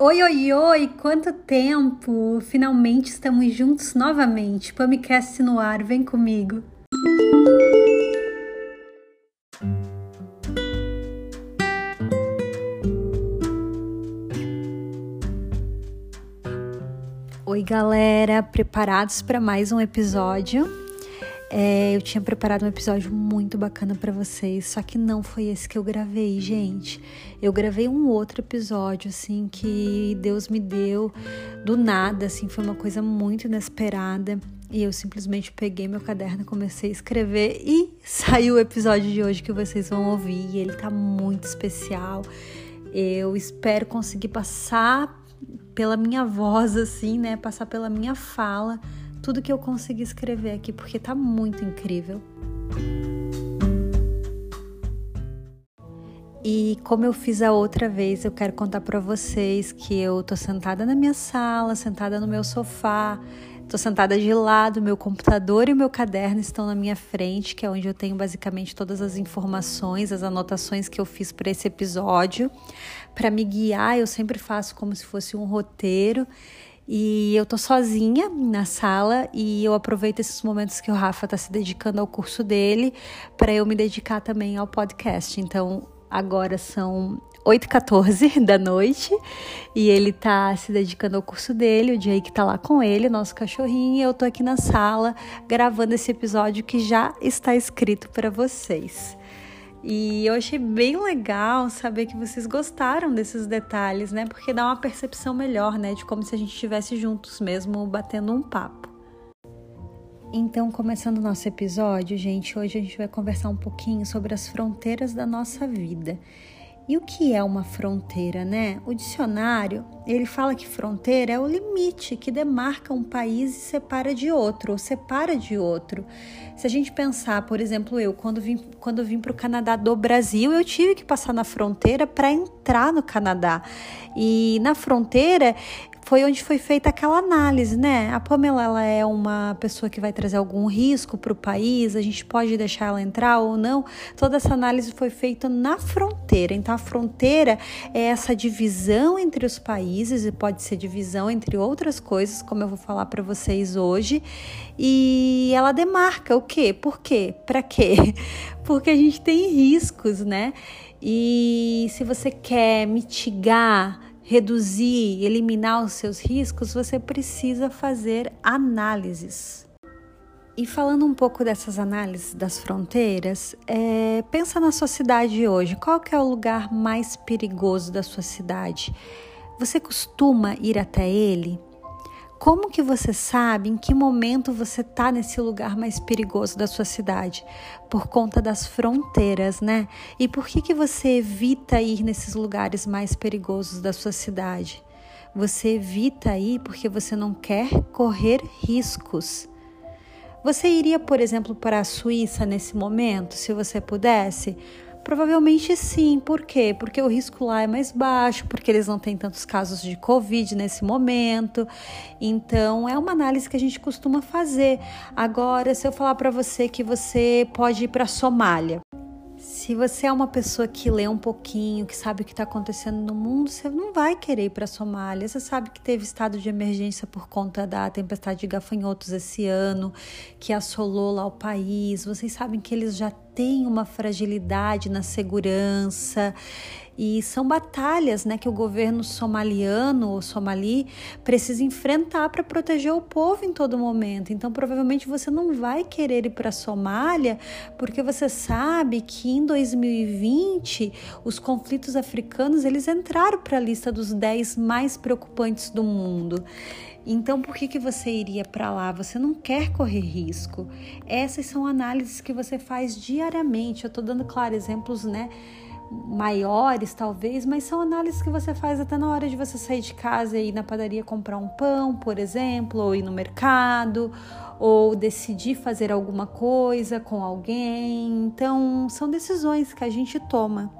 Oi, oi, oi! Quanto tempo! Finalmente estamos juntos novamente. Pamicast no ar, vem comigo! Oi, galera! Preparados para mais um episódio? É, eu tinha preparado um episódio muito bacana para vocês, só que não foi esse que eu gravei, gente. Eu gravei um outro episódio, assim, que Deus me deu do nada, assim, foi uma coisa muito inesperada. E eu simplesmente peguei meu caderno, comecei a escrever e saiu o episódio de hoje que vocês vão ouvir. E ele tá muito especial. Eu espero conseguir passar pela minha voz, assim, né? Passar pela minha fala tudo que eu consegui escrever aqui, porque tá muito incrível. E como eu fiz a outra vez, eu quero contar para vocês que eu tô sentada na minha sala, sentada no meu sofá, tô sentada de lado, meu computador e o meu caderno estão na minha frente, que é onde eu tenho basicamente todas as informações, as anotações que eu fiz para esse episódio. Para me guiar, eu sempre faço como se fosse um roteiro. E eu tô sozinha na sala e eu aproveito esses momentos que o Rafa tá se dedicando ao curso dele para eu me dedicar também ao podcast. Então, agora são 8h14 da noite e ele tá se dedicando ao curso dele, o Jake tá lá com ele, nosso cachorrinho, e eu tô aqui na sala gravando esse episódio que já está escrito para vocês. E eu achei bem legal saber que vocês gostaram desses detalhes, né? Porque dá uma percepção melhor, né? De como se a gente estivesse juntos mesmo, batendo um papo. Então, começando o nosso episódio, gente, hoje a gente vai conversar um pouquinho sobre as fronteiras da nossa vida. E o que é uma fronteira, né? O dicionário, ele fala que fronteira é o limite que demarca um país e separa de outro, ou separa de outro. Se a gente pensar, por exemplo, eu, quando vim, quando vim para o Canadá do Brasil, eu tive que passar na fronteira para entrar no Canadá. E na fronteira, foi onde foi feita aquela análise, né? A Pamela ela é uma pessoa que vai trazer algum risco para o país, a gente pode deixar ela entrar ou não. Toda essa análise foi feita na fronteira. Então, a fronteira é essa divisão entre os países e pode ser divisão entre outras coisas, como eu vou falar para vocês hoje. E ela demarca o quê? Por quê? Para quê? Porque a gente tem riscos, né? E se você quer mitigar reduzir, eliminar os seus riscos, você precisa fazer análises. E falando um pouco dessas análises das fronteiras, é, pensa na sua cidade hoje. Qual que é o lugar mais perigoso da sua cidade? Você costuma ir até ele? Como que você sabe em que momento você está nesse lugar mais perigoso da sua cidade? Por conta das fronteiras, né? E por que, que você evita ir nesses lugares mais perigosos da sua cidade? Você evita ir porque você não quer correr riscos. Você iria, por exemplo, para a Suíça nesse momento, se você pudesse? Provavelmente sim. Por quê? Porque o risco lá é mais baixo, porque eles não têm tantos casos de Covid nesse momento. Então, é uma análise que a gente costuma fazer. Agora, se eu falar para você que você pode ir para a Somália, se você é uma pessoa que lê um pouquinho, que sabe o que está acontecendo no mundo, você não vai querer ir para a Somália. Você sabe que teve estado de emergência por conta da tempestade de gafanhotos esse ano, que assolou lá o país. Vocês sabem que eles já têm uma fragilidade na segurança e são batalhas né, que o governo somaliano ou somali precisa enfrentar para proteger o povo em todo momento. Então, provavelmente você não vai querer ir para a Somália porque você sabe que em 2020 os conflitos africanos eles entraram para a lista dos 10 mais preocupantes do mundo. Então, por que, que você iria para lá? Você não quer correr risco. Essas são análises que você faz diariamente. Eu estou dando, claro, exemplos, né? Maiores, talvez, mas são análises que você faz até na hora de você sair de casa e ir na padaria comprar um pão, por exemplo, ou ir no mercado, ou decidir fazer alguma coisa com alguém. Então, são decisões que a gente toma.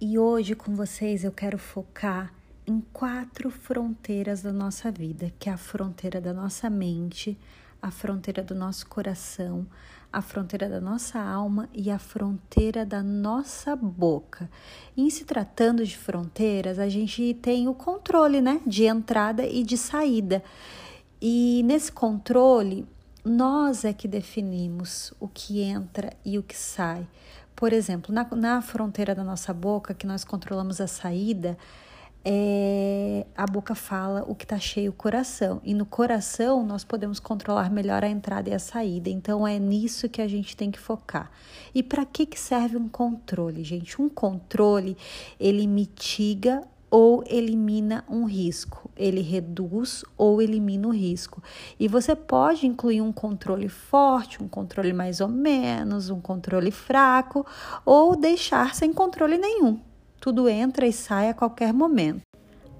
E hoje com vocês eu quero focar em quatro fronteiras da nossa vida, que é a fronteira da nossa mente, a fronteira do nosso coração, a fronteira da nossa alma e a fronteira da nossa boca. em se tratando de fronteiras, a gente tem o controle, né, de entrada e de saída. E nesse controle, nós é que definimos o que entra e o que sai. Por exemplo, na, na fronteira da nossa boca, que nós controlamos a saída, é, a boca fala o que está cheio o coração. E no coração nós podemos controlar melhor a entrada e a saída. Então é nisso que a gente tem que focar. E para que, que serve um controle, gente? Um controle ele mitiga ou elimina um risco, ele reduz ou elimina o risco. E você pode incluir um controle forte, um controle mais ou menos, um controle fraco, ou deixar sem controle nenhum. Tudo entra e sai a qualquer momento.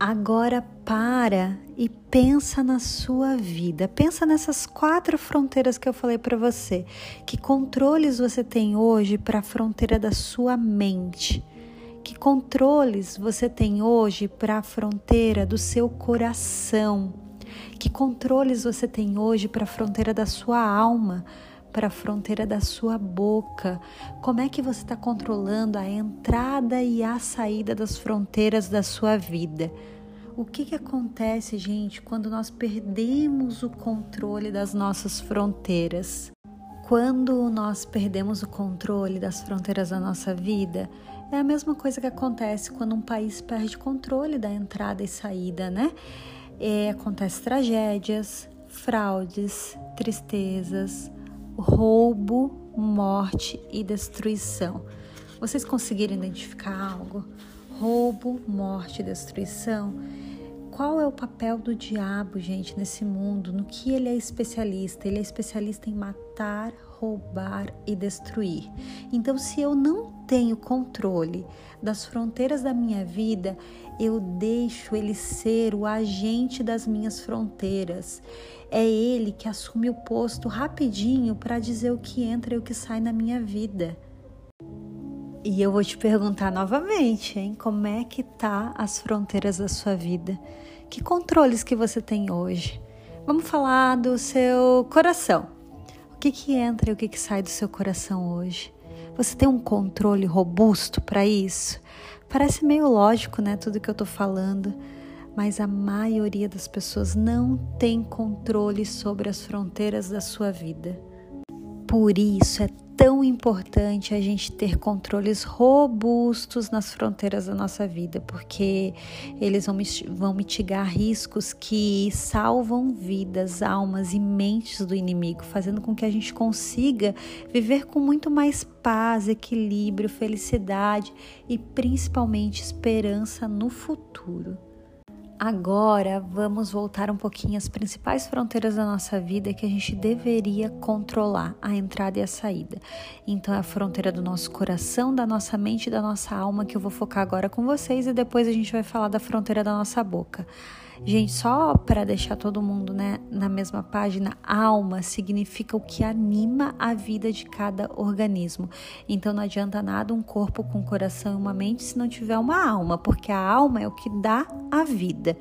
Agora para e pensa na sua vida. Pensa nessas quatro fronteiras que eu falei para você. Que controles você tem hoje para a fronteira da sua mente? Que controles você tem hoje para a fronteira do seu coração? Que controles você tem hoje para a fronteira da sua alma? Para a fronteira da sua boca? Como é que você está controlando a entrada e a saída das fronteiras da sua vida? O que, que acontece, gente, quando nós perdemos o controle das nossas fronteiras? Quando nós perdemos o controle das fronteiras da nossa vida, é a mesma coisa que acontece quando um país perde controle da entrada e saída, né? É, acontece tragédias, fraudes, tristezas, roubo, morte e destruição. Vocês conseguiram identificar algo? Roubo, morte e destruição. Qual é o papel do diabo, gente, nesse mundo? No que ele é especialista? Ele é especialista em matar, roubar e destruir. Então, se eu não tenho controle das fronteiras da minha vida, eu deixo ele ser o agente das minhas fronteiras. É ele que assume o posto rapidinho para dizer o que entra e o que sai na minha vida. E eu vou te perguntar novamente, hein? Como é que tá as fronteiras da sua vida? Que controles que você tem hoje? Vamos falar do seu coração. O que que entra e o que que sai do seu coração hoje? Você tem um controle robusto para isso? Parece meio lógico, né, tudo que eu tô falando, mas a maioria das pessoas não tem controle sobre as fronteiras da sua vida. Por isso é tão importante a gente ter controles robustos nas fronteiras da nossa vida, porque eles vão, mitigar riscos que salvam vidas, almas e mentes do inimigo, fazendo com que a gente consiga viver com muito mais paz, equilíbrio, felicidade e principalmente esperança no futuro. Agora vamos voltar um pouquinho às principais fronteiras da nossa vida que a gente deveria controlar, a entrada e a saída. Então é a fronteira do nosso coração, da nossa mente e da nossa alma que eu vou focar agora com vocês e depois a gente vai falar da fronteira da nossa boca. Gente, só para deixar todo mundo né, na mesma página, alma significa o que anima a vida de cada organismo. Então não adianta nada um corpo com coração e uma mente se não tiver uma alma, porque a alma é o que dá a vida.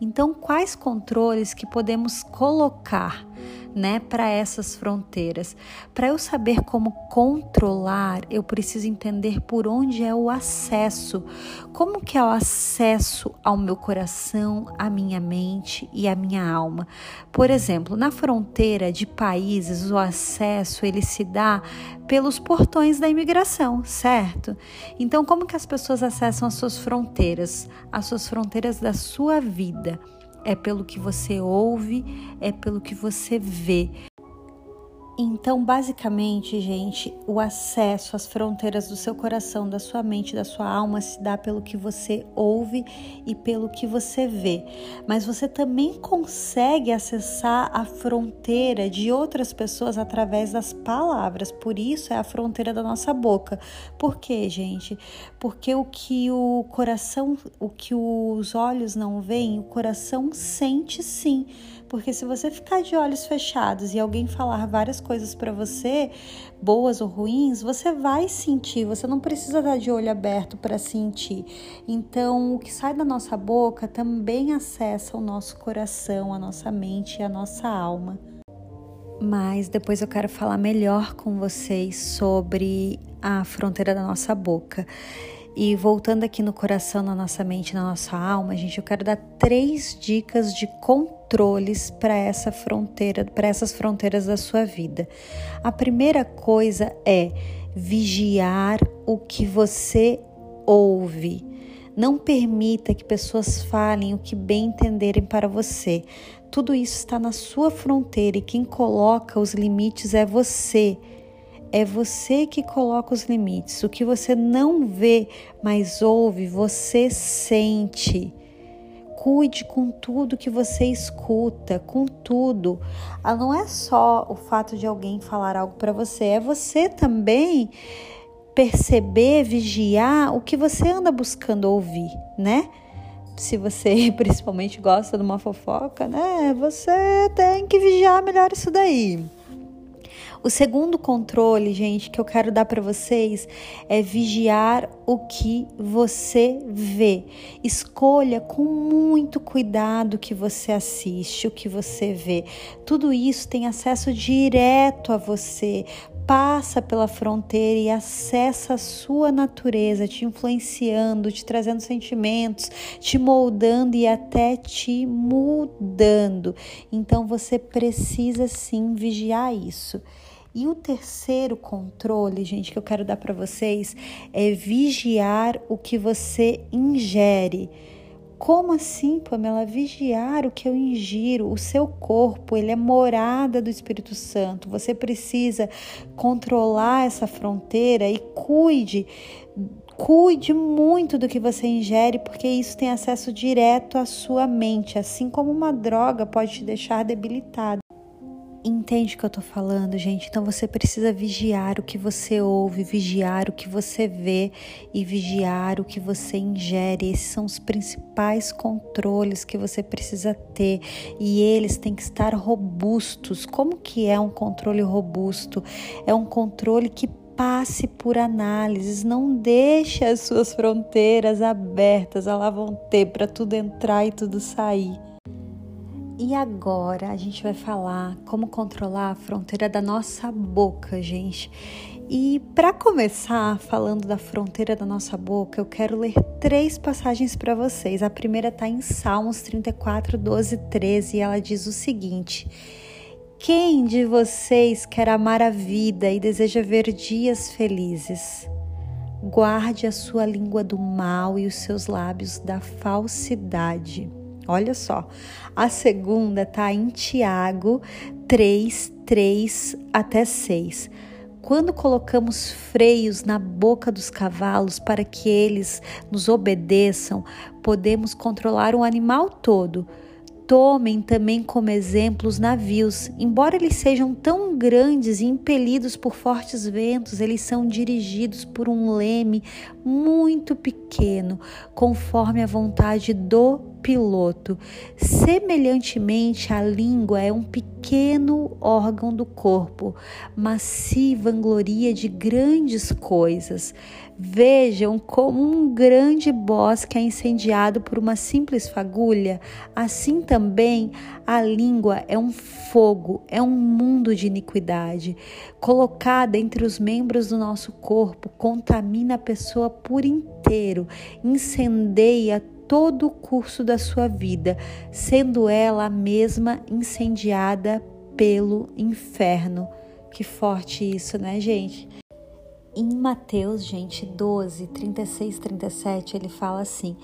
Então, quais controles que podemos colocar? Né, para essas fronteiras. Para eu saber como controlar, eu preciso entender por onde é o acesso. Como que é o acesso ao meu coração, à minha mente e à minha alma? Por exemplo, na fronteira de países, o acesso ele se dá pelos portões da imigração, certo? Então, como que as pessoas acessam as suas fronteiras, as suas fronteiras da sua vida? É pelo que você ouve, é pelo que você vê. Então, basicamente, gente, o acesso às fronteiras do seu coração, da sua mente, da sua alma se dá pelo que você ouve e pelo que você vê. Mas você também consegue acessar a fronteira de outras pessoas através das palavras. Por isso é a fronteira da nossa boca. Por quê, gente? Porque o que o coração, o que os olhos não veem, o coração sente sim. Porque se você ficar de olhos fechados e alguém falar várias coisas para você, boas ou ruins, você vai sentir, você não precisa estar de olho aberto para sentir. Então, o que sai da nossa boca também acessa o nosso coração, a nossa mente e a nossa alma. mas depois eu quero falar melhor com vocês sobre a fronteira da nossa boca. E voltando aqui no coração, na nossa mente, na nossa alma, gente, eu quero dar três dicas de controles para essa fronteira, para essas fronteiras da sua vida. A primeira coisa é vigiar o que você ouve. Não permita que pessoas falem o que bem entenderem para você. Tudo isso está na sua fronteira e quem coloca os limites é você. É você que coloca os limites. O que você não vê, mas ouve, você sente. Cuide com tudo que você escuta, com tudo. Ah, não é só o fato de alguém falar algo para você, é você também perceber, vigiar o que você anda buscando ouvir, né? Se você principalmente gosta de uma fofoca, né? Você tem que vigiar melhor isso daí. O segundo controle, gente, que eu quero dar para vocês é vigiar o que você vê. Escolha com muito cuidado o que você assiste, o que você vê. Tudo isso tem acesso direto a você passa pela fronteira e acessa a sua natureza, te influenciando, te trazendo sentimentos, te moldando e até te mudando. Então você precisa sim vigiar isso. E o terceiro controle, gente, que eu quero dar para vocês é vigiar o que você ingere. Como assim, Pamela? Vigiar o que eu ingiro, o seu corpo, ele é morada do Espírito Santo. Você precisa controlar essa fronteira e cuide, cuide muito do que você ingere, porque isso tem acesso direto à sua mente, assim como uma droga pode te deixar debilitado. Entende o que eu tô falando, gente? Então você precisa vigiar o que você ouve, vigiar o que você vê e vigiar o que você ingere. Esses são os principais controles que você precisa ter e eles têm que estar robustos. Como que é um controle robusto? É um controle que passe por análises, não deixe as suas fronteiras abertas, elas vão ter para tudo entrar e tudo sair. E agora a gente vai falar como controlar a fronteira da nossa boca, gente. E para começar falando da fronteira da nossa boca, eu quero ler três passagens para vocês. A primeira está em Salmos 34, 12 13 e ela diz o seguinte: Quem de vocês quer amar a vida e deseja ver dias felizes? Guarde a sua língua do mal e os seus lábios da falsidade. Olha só, a segunda está em Tiago 3, 3 até 6. Quando colocamos freios na boca dos cavalos para que eles nos obedeçam, podemos controlar o animal todo. Tomem também como exemplo os navios. Embora eles sejam tão grandes e impelidos por fortes ventos, eles são dirigidos por um leme muito pequeno, conforme a vontade do piloto. Semelhantemente, a língua é um pequeno órgão do corpo, mas se vangloria de grandes coisas. Vejam como um grande bosque é incendiado por uma simples fagulha, assim também a língua é um fogo, é um mundo de iniquidade. Colocada entre os membros do nosso corpo, contamina a pessoa por inteiro, incendeia todo o curso da sua vida, sendo ela mesma incendiada pelo inferno. Que forte isso, né, gente? Em Mateus, gente, 12, 36, 37, ele fala assim: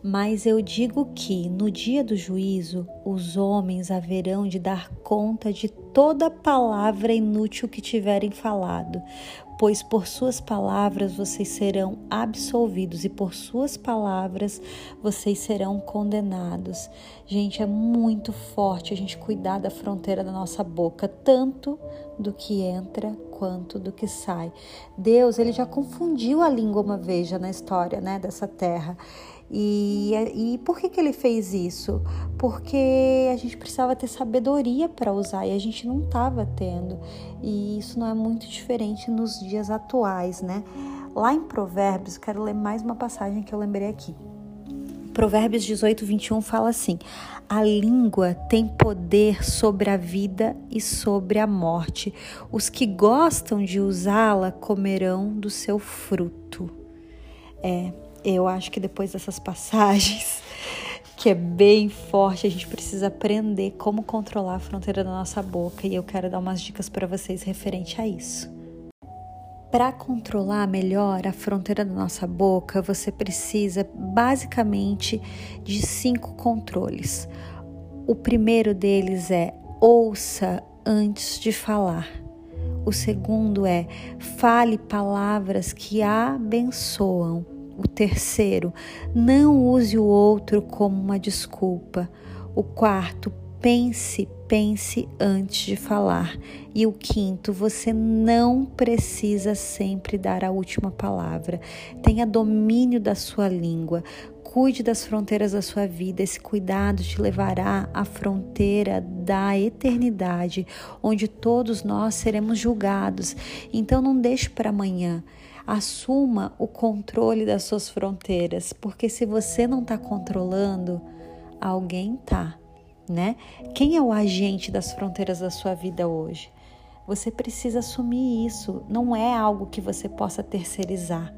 Mas eu digo que no dia do juízo os homens haverão de dar conta de toda palavra inútil que tiverem falado, pois por suas palavras vocês serão absolvidos e por suas palavras vocês serão condenados. Gente, é muito forte a gente cuidar da fronteira da nossa boca, tanto do que entra quanto do que sai. Deus, ele já confundiu a língua uma vez já na história, né, dessa terra. E, e por que, que ele fez isso? Porque a gente precisava ter sabedoria para usar e a gente não estava tendo. E isso não é muito diferente nos dias atuais, né? Lá em Provérbios, quero ler mais uma passagem que eu lembrei aqui. Provérbios 18, 21 fala assim: A língua tem poder sobre a vida e sobre a morte. Os que gostam de usá-la comerão do seu fruto. É, eu acho que depois dessas passagens, que é bem forte, a gente precisa aprender como controlar a fronteira da nossa boca e eu quero dar umas dicas para vocês referente a isso. Para controlar melhor a fronteira da nossa boca, você precisa basicamente de cinco controles. O primeiro deles é ouça antes de falar. O segundo é fale palavras que abençoam. O terceiro, não use o outro como uma desculpa. O quarto, pense, pense antes de falar. E o quinto, você não precisa sempre dar a última palavra. Tenha domínio da sua língua. Cuide das fronteiras da sua vida. Esse cuidado te levará à fronteira da eternidade, onde todos nós seremos julgados. Então não deixe para amanhã. Assuma o controle das suas fronteiras, porque se você não está controlando, alguém tá né? Quem é o agente das fronteiras da sua vida hoje? Você precisa assumir isso, não é algo que você possa terceirizar.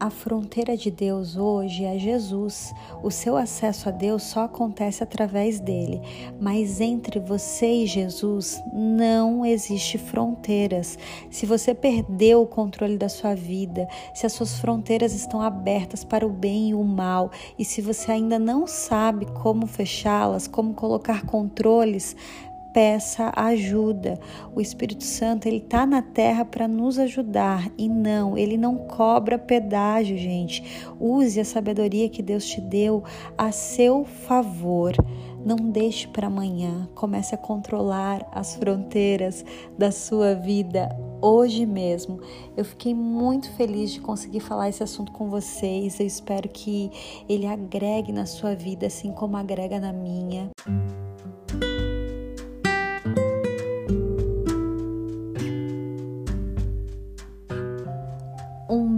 A fronteira de Deus hoje é Jesus. O seu acesso a Deus só acontece através dele. Mas entre você e Jesus não existe fronteiras. Se você perdeu o controle da sua vida, se as suas fronteiras estão abertas para o bem e o mal, e se você ainda não sabe como fechá-las, como colocar controles, peça ajuda. O Espírito Santo, ele tá na terra para nos ajudar e não, ele não cobra pedágio, gente. Use a sabedoria que Deus te deu a seu favor. Não deixe para amanhã. Comece a controlar as fronteiras da sua vida hoje mesmo. Eu fiquei muito feliz de conseguir falar esse assunto com vocês. Eu espero que ele agregue na sua vida assim como agrega na minha.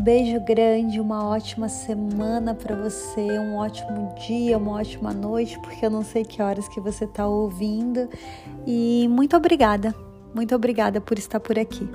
Beijo grande, uma ótima semana para você, um ótimo dia, uma ótima noite, porque eu não sei que horas que você está ouvindo. E muito obrigada, muito obrigada por estar por aqui.